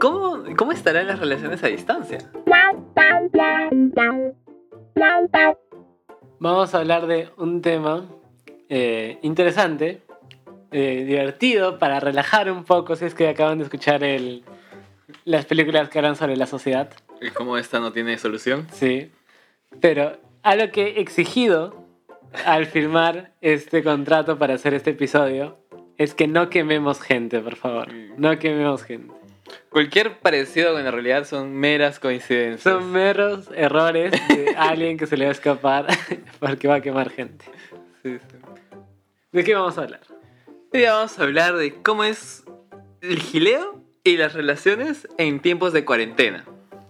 ¿cómo, ¿cómo estarán las relaciones a distancia? Vamos a hablar de un tema eh, interesante, eh, divertido, para relajar un poco, si es que acaban de escuchar el, las películas que hablan sobre la sociedad. ¿Y cómo esta no tiene solución? Sí. Pero algo que he exigido al firmar este contrato para hacer este episodio es que no quememos gente, por favor. No quememos gente. Cualquier parecido con la realidad son meras coincidencias. Son meros errores de alguien que se le va a escapar porque va a quemar gente. Sí, sí. ¿De qué vamos a hablar? Hoy día vamos a hablar de cómo es el gileo y las relaciones en tiempos de cuarentena.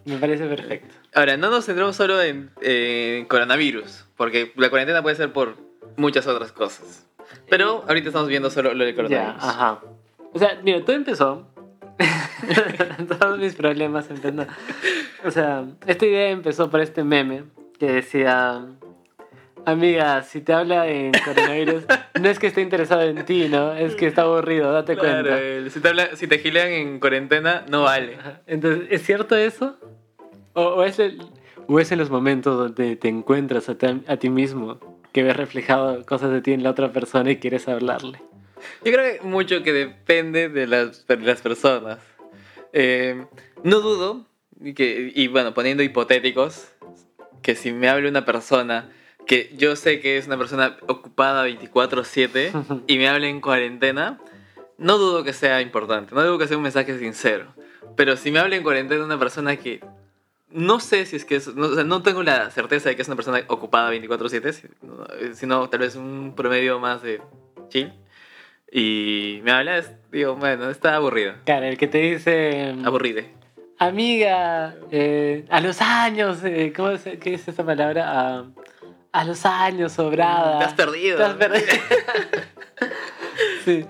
Me parece perfecto. Ahora, no nos centramos solo en, coronavirus, porque la cuarentena puede ser por muchas otras cosas. Pero ahorita estamos viendo solo lo de Ya, coronavirus. ajá. O sea, mira, todo empezó. Todos mis problemas empezaron. O sea, esta idea empezó por este meme que decía: Amiga, si te habla en coronavirus, no es que esté interesado en ti, ¿no? Es que está aburrido, date Claro, cuenta. el- si, te habla- si te gilean en cuarentena, no vale. Entonces, ¿es cierto eso? ¿O, o es el- o es en los momentos donde te encuentras a, ti- a ti mismo que ves reflejado cosas de ti en la otra persona y quieres hablarle? Yo creo que mucho que depende de las, de las personas. Eh, no dudo, que, y bueno, poniendo hipotéticos, que si me habla una persona que yo sé que es una persona ocupada 24/7 y me habla en cuarentena, no dudo que sea importante, no dudo que sea un mensaje sincero. Pero si me habla en cuarentena una persona que no sé si es que es, no, o sea, no tengo la certeza de que es una persona ocupada 24/7, si- no, eh, sino tal vez un promedio más de chill. Y me habla, es- digo, bueno, está aburrido. Claro, el que te dice... Aburrido. Amiga, eh, a los años, eh, ¿cómo es, ¿qué es esa palabra? A, a los años, sobrada. Te has perdido. Te has perdido. sí.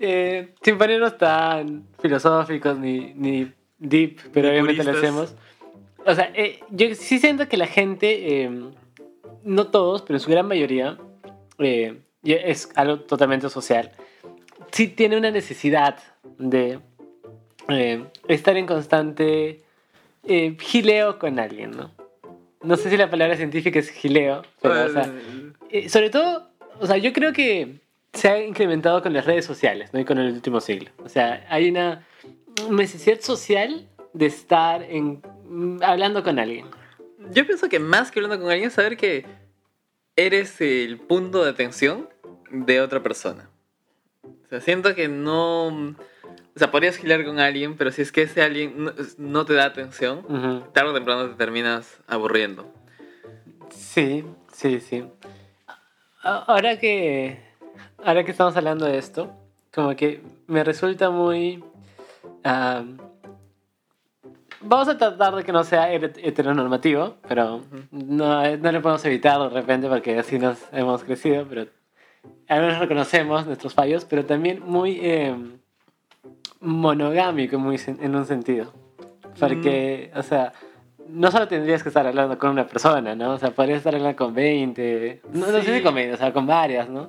Eh, sin ponernos tan filosóficos ni, ni deep, pero Ni obviamente lo hacemos. O sea, yo sí siento que la gente, no todos, pero en su gran mayoría, eh, es algo totalmente social, sí tiene una necesidad de eh, estar en constante eh, gileo con alguien, ¿no? No sé si la palabra científica es gileo, pero, o sea, eh, sobre todo, o sea, yo creo que se ha incrementado con las redes sociales, ¿no? Y con el último siglo. O sea, hay una necesidad social de estar en, mm, hablando con alguien. Yo pienso que más que hablando con alguien, saber que eres el punto de atención de otra persona. O sea, siento que no... O sea, podrías girar con alguien, pero si es que ese alguien no, no te da atención, tarde o temprano te terminas aburriendo. Sí, sí, sí. Ahora que, ahora que estamos hablando de esto, como que me resulta muy... vamos a tratar de que no sea het- heteronormativo, pero no, no lo podemos evitar de repente porque así nos hemos crecido, pero al menos reconocemos nuestros fallos, pero también muy eh, monogámico muy en un sentido. Porque, o sea, no solo tendrías que estar hablando con una persona, ¿no? O sea, podrías estar hablando con 20, no, no sé Sí. si con 20, o sea, con varias, ¿no?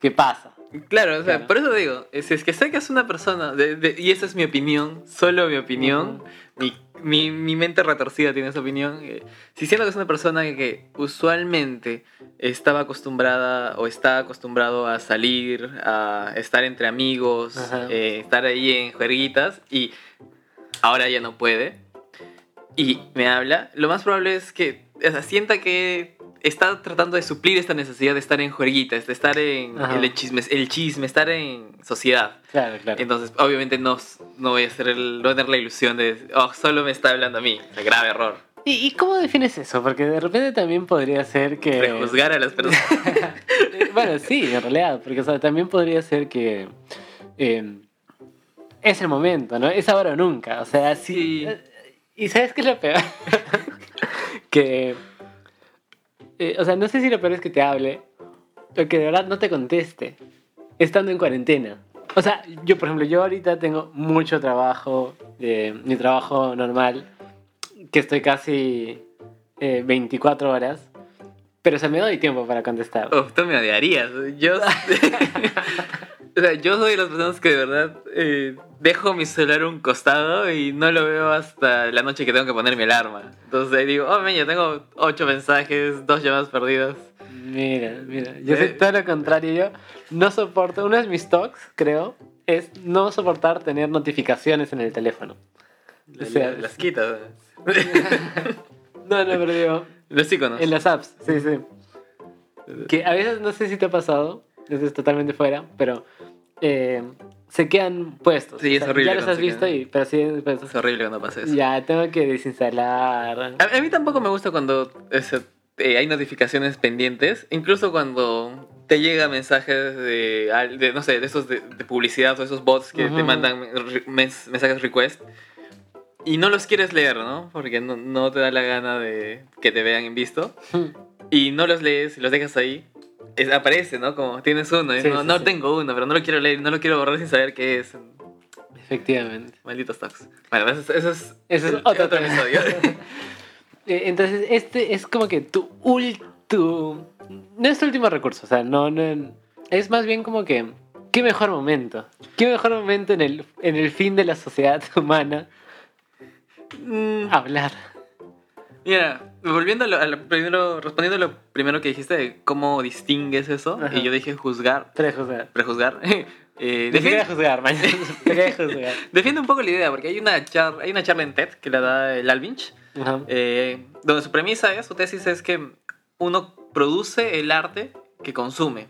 ¿Qué pasa? Claro, o sea, Claro. por eso digo, si es que sé que es una persona, de- de- y esa es mi opinión, solo mi opinión, mi, mi, mi mente retorcida tiene esa opinión, eh, si siento que es una persona que usualmente estaba acostumbrada o está acostumbrado a salir, a estar entre amigos, Ajá. eh, estar ahí en juerguitas, y ahora ya no puede, y me habla, lo más probable es que o sea, sienta que está tratando de suplir esta necesidad de estar en juerguitas, de estar en Ajá. el chisme, el chisme, estar en sociedad. Claro, claro. Entonces, obviamente no, no voy a hacer el, no tener la ilusión de, oh, solo me está hablando a mí. Grave error. ¿Y, y cómo defines eso? Porque de repente también podría ser que... Prejuzgar a las personas. Bueno, sí, en realidad, porque o sea, también podría ser que eh, es el momento, ¿no? Es ahora o nunca. O sea, sí. Sí. eh, ¿Y sabes qué es lo peor? que. Eh, o sea, no sé si lo peor es que te hable o que de verdad no te conteste estando en cuarentena. O sea, yo, por ejemplo, yo ahorita tengo mucho trabajo, eh, mi trabajo normal, que estoy casi eh, 24 horas, pero o sea, me doy tiempo para contestar. Oh, tú me odiarías. Yo, o sea, yo soy de las personas que de verdad eh, dejo mi celular a un costado y no lo veo hasta la noche que tengo que poner mi alarma. Entonces ahí digo, oh, man, ya tengo ocho mensajes, dos llamadas perdidas. Mira, mira, yo Eh. soy todo lo contrario. Yo no soporto, uno de mis talks, creo, es no soportar tener notificaciones en el teléfono. O sea, las quitas. No, no, pero digo, Los iconos. en las apps, sí, sí. Que a veces no sé si te ha pasado, eso es totalmente fuera, pero eh, se quedan puestos. Sí, es horrible Ya los has visto, quedan. y, pero sí, puestos. Es horrible cuando pasa eso. Ya, tengo que desinstalar. A, a mí tampoco me gusta cuando ese, eh, hay notificaciones pendientes, incluso cuando te llega mensajes de, no sé, de esos de, de publicidad o esos bots que te mandan mensajes request y no los quieres leer, ¿no? Porque no, no te da la gana de que te vean en visto y no los lees y los dejas ahí. Es- aparece, ¿no? Como tienes uno, y Sí, no, sí, no sí. tengo uno, pero no lo quiero leer, no lo quiero borrar sin saber qué es. Efectivamente. Malditos tags. Bueno, eso, es- eso es, Eso es otro episodio. Eh, Entonces, este es como que tu último. No es tu último recurso, o sea, no, no. Es más bien como que. ¿Qué mejor momento? ¿Qué mejor momento en el, en el fin de la sociedad humana? Mm, Hablar. Mira, volviendo a lo, a lo primero, respondiendo a lo primero que dijiste de cómo distingues eso, Ajá. y yo dije juzgar, Prejuzgar. prejuzgar. eh, defiende, juzgar, defiende un poco la idea, porque hay una, charla, hay una charla en TED que la da el Alvinch, eh, donde su premisa es, su tesis es que uno produce el arte que consume.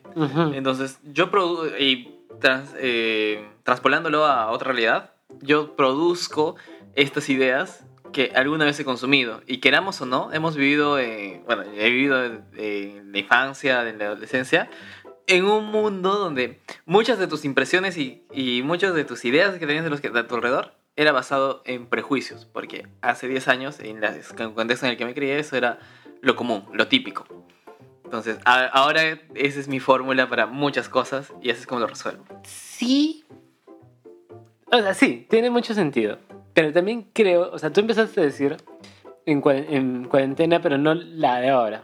Entonces, yo produ y trans- eh, transpolándolo a otra realidad, yo produzco estas ideas que alguna vez he consumido. Y queramos o no, hemos vivido, eh, bueno, he vivido en la infancia, en la adolescencia, en un mundo donde muchas de tus impresiones y, y muchas de tus ideas que tenías de, los que, de tu alrededor era basado en prejuicios. Porque hace 10 años, en la- en el contexto en el que me crié, eso era lo común, lo típico. Entonces, ahora esa es mi fórmula para muchas cosas y así es como lo resuelvo. Sí. O sea, sí, tiene mucho sentido. Pero también creo, o sea, tú empezaste a decir en, en cuarentena, pero no la de ahora,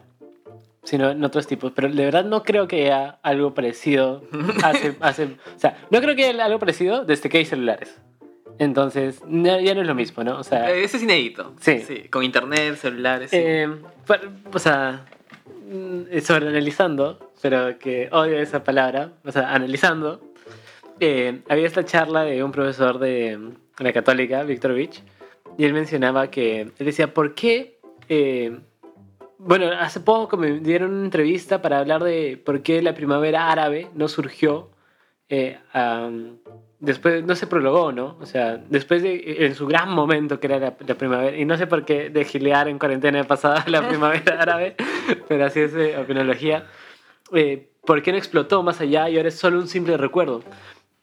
sino en otros tipos. Pero de verdad no creo que haya algo parecido. Hace, hace, o sea, no creo que haya algo parecido desde que hay celulares. Entonces, no- ya no es lo mismo, ¿no? O sea, Eh, Ese es inédito. Sí. Con internet, celulares. sí. eh, pa- o sea, mm, sobreanalizando, pero que odio esa palabra, o sea, analizando, eh, había esta charla de un profesor de la católica, Víctor Vich, y él mencionaba que, él decía, ¿por qué? eh, bueno, hace poco me dieron una entrevista para hablar de por qué la primavera árabe no surgió eh, am, después, no se prolongó, ¿no? O sea, después de en su gran momento que era la, la primavera, y no sé por qué de gilear en cuarentena pasada la primavera árabe, pero así es eh, opinología, eh, ¿por qué no explotó más allá y ahora es solo un simple recuerdo?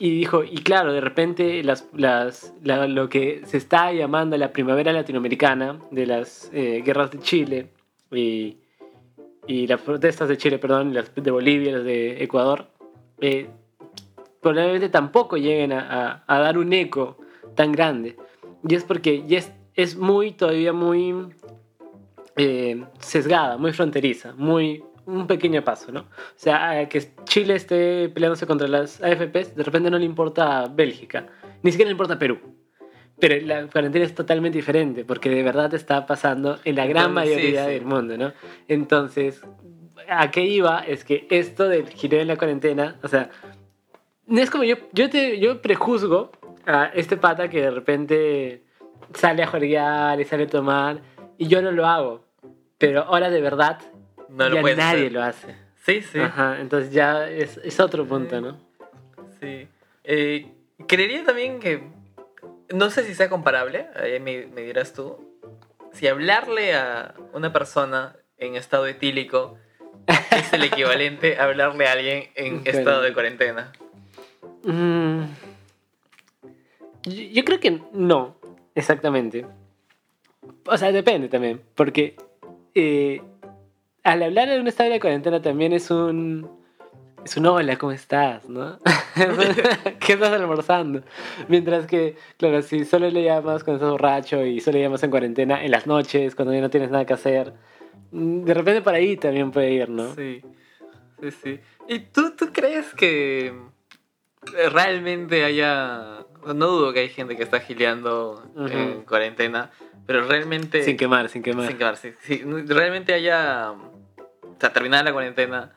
Y dijo, y claro, de repente las, las, la- lo que se está llamando la primavera latinoamericana, de las eh, guerras de Chile y, las protestas de Chile, perdón, las de Bolivia, las de Ecuador, eh, probablemente tampoco lleguen a, dar un eco tan grande. Y es porque es, es muy, todavía muy eh, sesgada, muy fronteriza, muy un pequeño paso, ¿no? O sea, a que Chile esté peleándose contra las AFPs, de repente no le importa Bélgica, ni siquiera le importa Perú. Pero la cuarentena es totalmente diferente, porque de verdad está pasando en la gran Entonces, sí, mayoría sí. del mundo, ¿no? Entonces, ¿a qué iba? Es que esto del giro en la cuarentena, o sea, no es como yo, yo, te, yo prejuzgo a este pata que de repente sale a jugar y sale a tomar, y yo no lo hago. Pero ahora de verdad, no lo ya puedes nadie hacer. lo hace. Sí, sí. Ajá, entonces ya es, es otro punto, ¿no? sí. Eh, creería también que. No sé si sea comparable, ahí me, me dirás tú. Si hablarle a una persona en estado etílico es el equivalente a hablarle a alguien en Claro. estado de cuarentena. Mm, yo, yo creo que no, exactamente. O sea, depende también, porque eh, al hablar de un estado de cuarentena también es un... Es un hola, ¿cómo estás? ¿No? ¿Qué estás almorzando? Mientras que, claro, si solo le llamas cuando estás borracho y solo le llamas en cuarentena en las noches, cuando ya no tienes nada que hacer, mm, de repente por ahí también puede ir, ¿no? Sí, sí, sí. ¿Y tú, tú crees que realmente haya No dudo que hay gente que está gileando Ujú. en cuarentena, pero realmente... Sin quemar, sin quemar. Sin quemarse. Si realmente haya. Sea, terminada la cuarentena,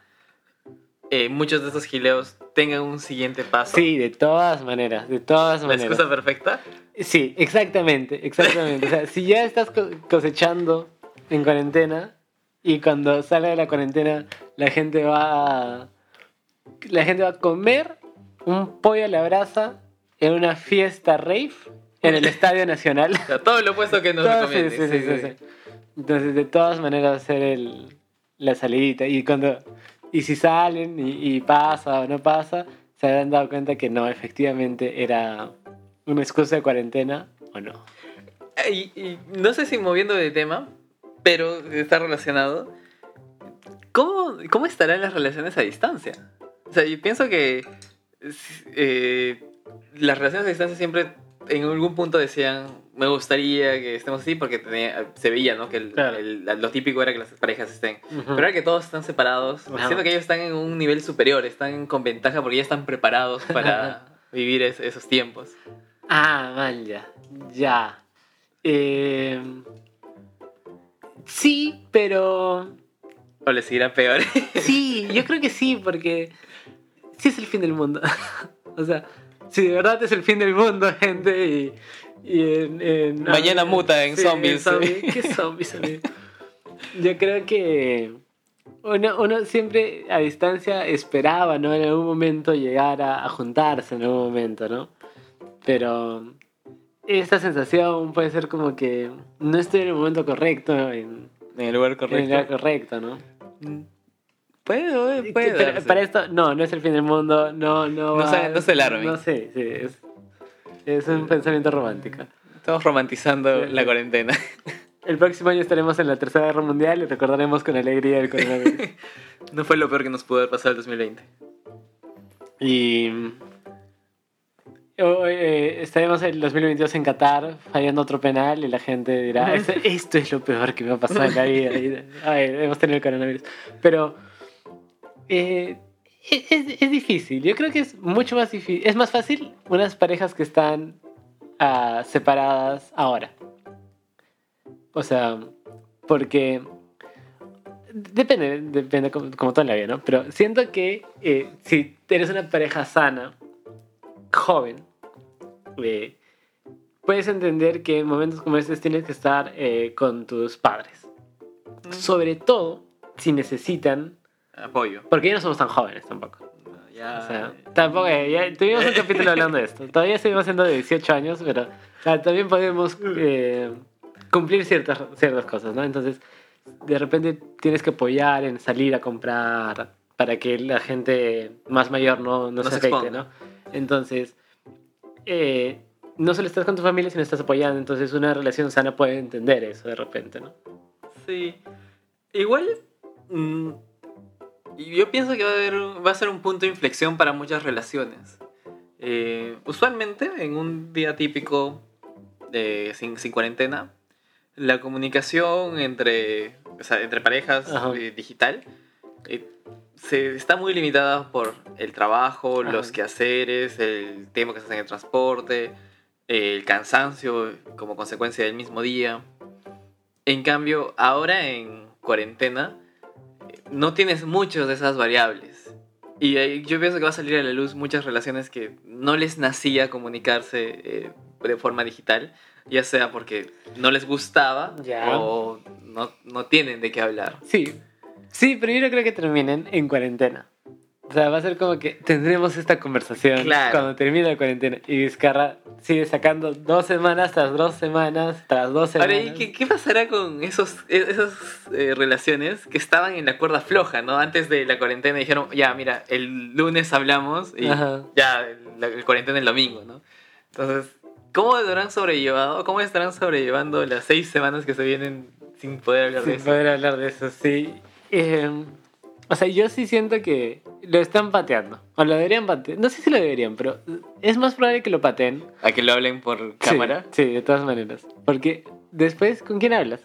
eh, muchos de esos gileos tengan un siguiente paso. Sí, de todas maneras, de todas La maneras. excusa perfecta. Sí, exactamente, exactamente. O sea, si ya estás co- cosechando en cuarentena y cuando sale de la cuarentena la gente va a, la gente va a comer un pollo a la brasa en una fiesta rave en el Estadio Nacional. O sea, todo lo opuesto que nos sí, sí, sí. Entonces, de todas maneras, hacer el, la salidita. Y cuando y si salen y, pasa o no pasa, se habrán dado cuenta que no, efectivamente era una excusa de cuarentena o no. Y no sé si moviendo de tema, pero está relacionado. ¿Cómo, ¿Cómo estarán las relaciones a distancia? O sea, yo pienso que eh, las relaciones a distancia siempre en algún punto decían, me gustaría que estemos así porque tenía- se veía, ¿no? Que el- Claro. el- lo típico era que las parejas estén. Ujú. Pero ahora que todos están separados, Ajá. siento que ellos están en un nivel superior, están con ventaja porque ya están preparados para vivir es- esos tiempos. Ah, mal, ya. Ya. Eh, sí, pero... O les seguirá peor. Sí, yo creo que sí, porque sí es el fin del mundo. o sea, si de verdad es el fin del mundo, gente, y... y en, en- Mañana muta en zombies. zombie- ¿Qué zombies? Yo creo que uno, uno siempre a distancia esperaba, ¿no? En algún momento llegar a, a juntarse en algún momento, ¿no? Pero esta sensación puede ser como que no estoy en el momento correcto, en, en el lugar en el correcto. lugar correcto, ¿no? Puede. Pero darse. para esto, no, no es el fin del mundo, no, no. No va- se- no se alarmen. No sé, sí, es, es un pensamiento romántico. Estamos romantizando Sí, la cuarentena. El próximo año estaremos en la Tercera Guerra Mundial y recordaremos con alegría el coronavirus. No fue lo peor que nos pudo haber pasado el 2020. y. o, eh, estaremos en el 2022 en Qatar fallando otro penal y la gente dirá: esto, esto es lo peor que me ha pasado en la vida. Y, ay, hemos tenido el coronavirus. Pero. eh, es, es- es difícil. Yo creo que es mucho más difícil. Es más fácil unas parejas que están ah, separadas ahora. O sea, porque. Depende, depende como, como todo en la vida, ¿no? Pero siento que eh, si eres una pareja sana, joven, eh, puedes entender que en momentos como estos tienes que estar eh, con tus padres. Sobre todo si necesitan. Apoyo. Porque ya no somos tan jóvenes tampoco. Ya. O sea, tampoco, eh, ya tuvimos un capítulo hablando de esto. Todavía seguimos siendo de 18 años, pero o sea, también podemos eh, cumplir ciertas, ciertas cosas, ¿no? Entonces, de repente tienes que apoyar en salir a comprar para que la gente más mayor no, no, No se afecte, exponga. ¿no? Entonces, eh, no solo estás con tu familia, sino estás apoyando. Entonces, una relación sana puede entender eso de repente, ¿no? Sí. Igual. Mm, yo pienso que va a, haber, va a ser un punto de inflexión para muchas relaciones. Eh, usualmente, en un día típico de, sin, sin cuarentena, la comunicación entre, o sea, entre parejas eh, digital eh, se, está muy limitada por el trabajo, Ajá. los quehaceres, el tiempo que se hace en el transporte, el cansancio como consecuencia del mismo día. En cambio, ahora en cuarentena, no tienes muchas de esas variables. Y ahí yo pienso que va a salir a la luz muchas relaciones que no les nacía comunicarse eh, de forma digital, ya sea porque no les gustaba Ya. o no, no tienen de qué hablar. Sí, sí, pero yo no creo que terminen en cuarentena. O sea, va a ser como que tendremos esta conversación Claro. cuando termine la cuarentena. Y Vizcarra sigue sacando dos semanas tras dos semanas tras dos semanas. Ahora, ¿y qué, qué pasará con esos, e- esas eh, relaciones que estaban en la cuerda floja, ¿no? Antes de la cuarentena dijeron, ya, mira, el lunes hablamos y Ajá. ya, la- cuarentena el domingo, ¿no? Entonces, ¿cómo habrán sobrellevado, cómo estarán sobrellevando las seis semanas que se vienen sin poder hablar de Sin eso? poder hablar de eso, sí. Eh, o sea, yo sí siento que lo están pateando. O lo deberían patear. No sé si lo deberían, pero es más probable que lo pateen. ¿A que lo hablen por cámara? Sí, sí, de todas maneras. Porque después, ¿con quién hablas?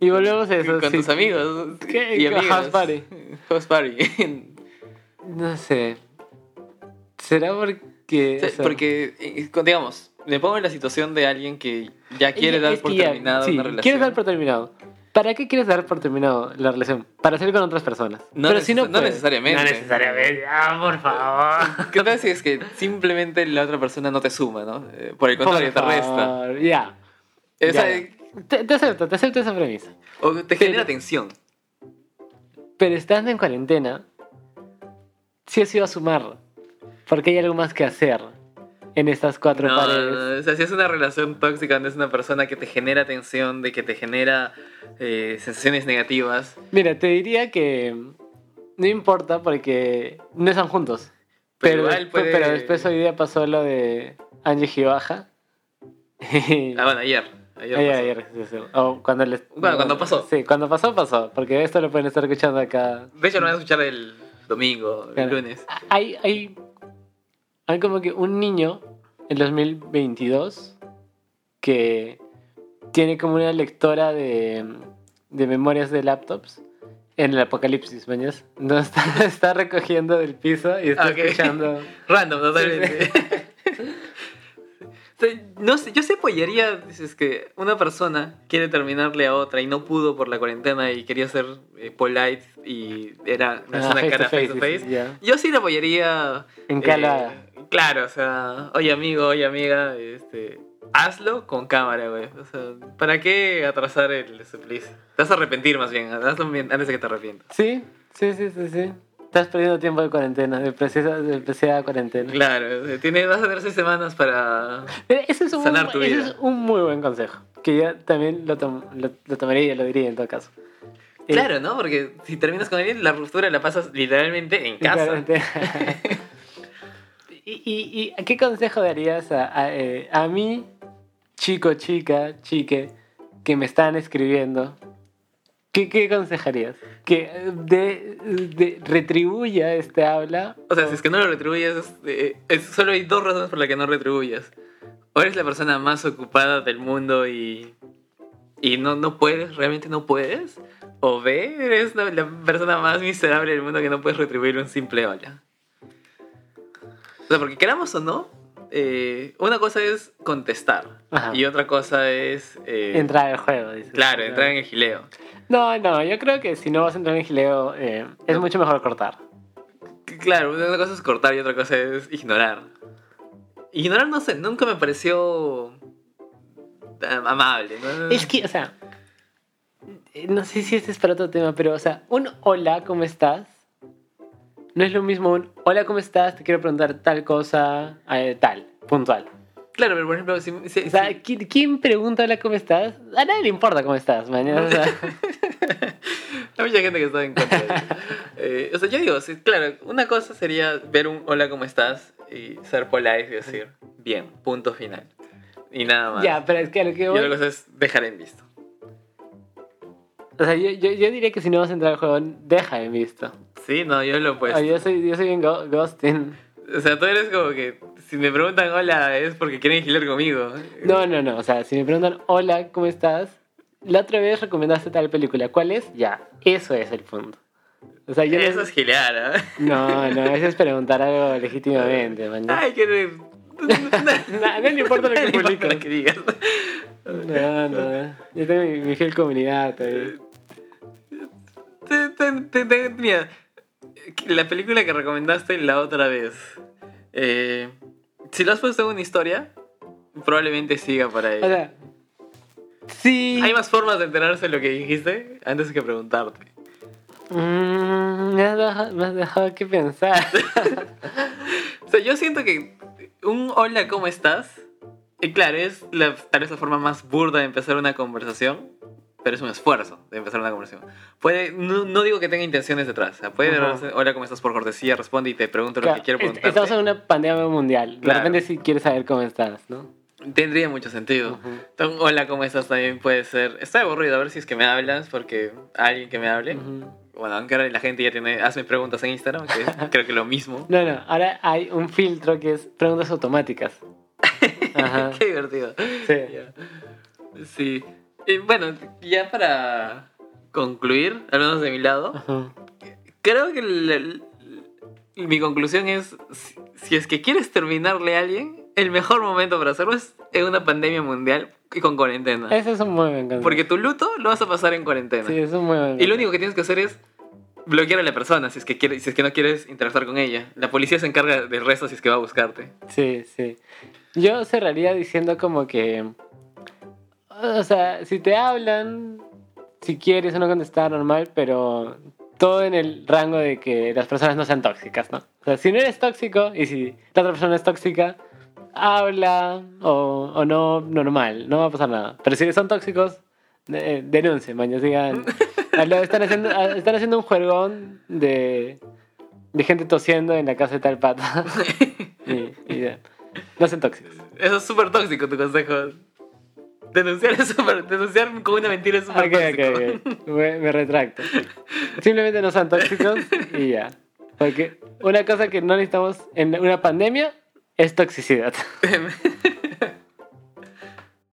Y volvemos a eso. Con sí. tus amigos ¿Qué? y amigas. House party. House party. No sé. ¿Será porque o sea, porque, eh, digamos, me pongo en la situación de alguien que ya quiere es dar por ya- terminada sí, una relación. Quieres dar por terminado. ¿Para qué quieres dar por terminado la relación? Para salir con otras personas. No Pero si no, no puedes. necesariamente. No necesariamente. Ah, por favor. ¿Qué tal si es que simplemente la otra persona no te suma, ¿no? Eh, Por el contrario, Por te resta. favor, Ya. Te, te acepto, te acepto esa premisa. o te Pero- genera tensión. Pero estando en cuarentena, sí o sí va a sumar. Porque hay algo más que hacer en estas cuatro No, paredes. no, o sea, si es una relación tóxica, no es una persona que te genera tensión, de que te genera eh, sensaciones negativas. Mira, te diría que no importa porque no están juntos. Pero Pero, igual después, puede- pero después hoy día pasó lo de Angie Gibaja. Ah, bueno, ayer. Ayer, Ayer, ayer, sí, sí. O cuando les- Bueno, cuando pasó. Sí, cuando pasó, pasó. Porque esto lo pueden estar escuchando acá. De hecho, lo van a escuchar el domingo, el Claro. lunes. Hay, hay, hay como que un niño en 2022 que tiene como una lectora de, de memorias de laptops en el apocalipsis, ¿mañas? Entonces está, está recogiendo del piso y está escuchando. Random, totalmente. O sea, no sé, yo se apoyaría, dices que una persona quiere terminarle a otra y no pudo por la cuarentena y quería ser eh, polite y era una Ah, face cara to face to face, ya. Yo sí le apoyaría. En eh. Claro, o sea, oye amigo, oye amiga, este, hazlo con cámara, güey. O sea, ¿para qué atrasar el suplicio? Te vas a arrepentir más bien, hazlo bien antes de que te arrepientas. Sí, sí, sí, sí, sí. Estás perdiendo tiempo de cuarentena, de preciada, de cuarentena. Claro, o sea, tiene, vas a tener seis semanas para. Ese es, un, Sanar tu ese vida. es un muy buen consejo. Que yo también lo, tom- lo, lo tomaría y lo diría en todo caso. Claro, ¿no? Porque si terminas con alguien, la ruptura la pasas literalmente en casa. Claramente. ¿Y, qué consejo darías a, a, eh, a mí, chico, chica, chique, que me están escribiendo? ¿Qué, qué aconsejarías? ¿Que eh, de, de- retribuya este habla? O sea, si es que no lo retribuyes, es, eh, solo hay dos razones por las que no retribuyas. O eres la persona más ocupada del mundo y, y no, no puedes, realmente no puedes. O B, eres la, la persona más miserable del mundo que no puedes retribuir un simple hola. O sea, porque queramos o no, eh, una cosa es contestar Ajá. y otra cosa es... eh, Entrar al juego, dices. Claro, entrar en el gileo. No, no, yo creo que si no vas a entrar en gileo, eh, es mucho mejor cortar. Claro, una cosa es cortar y otra cosa es ignorar. Ignorar, no sé, nunca me pareció am- amable. ¿no? Es que, o sea, no sé si este es para otro tema, pero, o sea, un hola, ¿cómo estás? No es lo mismo un hola, ¿cómo estás? Te quiero preguntar tal cosa, eh, tal, puntual. Claro, pero por ejemplo, si, si- O sea, si- ¿quién, quién pregunta hola, ¿cómo estás? A nadie le importa cómo estás, mañana. O sea, hay mucha gente que está en contra. Eh, o sea, yo digo, claro, una cosa sería ver un hola, ¿cómo estás? Y ser polite y decir, bien, punto final. Y nada más. ya, pero es que lo que y voy... otra cosa es dejar en visto. O sea, yo, yo, yo diría que si no vas a entrar al juego, deja en visto. Sí, no, yo lo pues. Ah, yo soy, yo soy bien go- ghosting. O sea, tú eres como que si me preguntan hola es porque quieren girar conmigo. No, no, no. O sea, si me preguntan, hola, ¿cómo estás? La otra vez recomendaste tal película. ¿Cuál es? Ya, eso es el punto. O sea, yo no- Eso es gilear, ¿ah? No, no, eso es preguntar algo legítimamente, man. No, Ay, que... no le importa lo que No publicas. lo que digas. No, no. Yo tengo mi, mi fiel comunidad te- te- te- Mira, la película que recomendaste la otra vez. eh, si lo has puesto en una historia, probablemente siga para O ella. sea, sí. Hay más formas de enterarse de lo que dijiste antes que preguntarte. Mm, me, has dejado, me has dejado que pensar. O sea, yo siento que un hola, ¿cómo estás? Y claro, es la, tal vez la forma más burda de empezar una conversación, pero es un esfuerzo de empezar una conversación. Puede, no, no digo que tenga intenciones detrás. O sea, puede Ajá. darse, hola, ¿cómo estás? Por cortesía, responde y te pregunto lo Claro, que quiero preguntarte. Estamos en una pandemia mundial. De Claro. repente sí quieres saber cómo estás, ¿no? Tendría mucho sentido. Ujú. Entonces, hola, ¿cómo estás? También puede ser. Estoy aburrido, a ver si es que me hablas, porque alguien que me hable. Ujú. Bueno, aunque ahora la gente ya tiene. Hazme preguntas en Instagram, que creo que lo mismo. No, no, ahora hay un filtro que es preguntas automáticas. Ajá. Qué divertido. Sí. Ya. Sí. Y bueno, ya para concluir, al menos de mi lado, Ajá. creo que mi conclusión es: si, si es que quieres terminarle a alguien, el mejor momento para hacerlo es en una pandemia mundial y con cuarentena. Ese es un muy buen consejo. Porque tu luto lo vas a pasar en cuarentena. Sí, es un muy buen Y lo único que tienes que hacer es bloquear a la persona si es que, quiere, si es que no quieres interactuar con ella. La policía se encarga del resto si es que va a buscarte. Sí, sí. Yo cerraría diciendo como que... O sea, si te hablan, si quieres o no contestar normal, pero todo en el rango de que las personas no sean tóxicas, ¿no? O sea, si no eres tóxico y si la otra persona es tóxica, habla o, o no, normal, no va a pasar nada. Pero si son tóxicos, de, denuncien, man, ya sigan. Están haciendo, están haciendo un juegón de, de gente tosiendo en la casa de tal pata. y, y ya. No sean tóxicos. Eso es súper tóxico tu consejo. Denunciar es súper. Denunciar con una mentira es súper Ok, tóxico. ok, ok. Me, me retracto. Simplemente no sean tóxicos y ya. Porque una cosa que no necesitamos en una pandemia es toxicidad.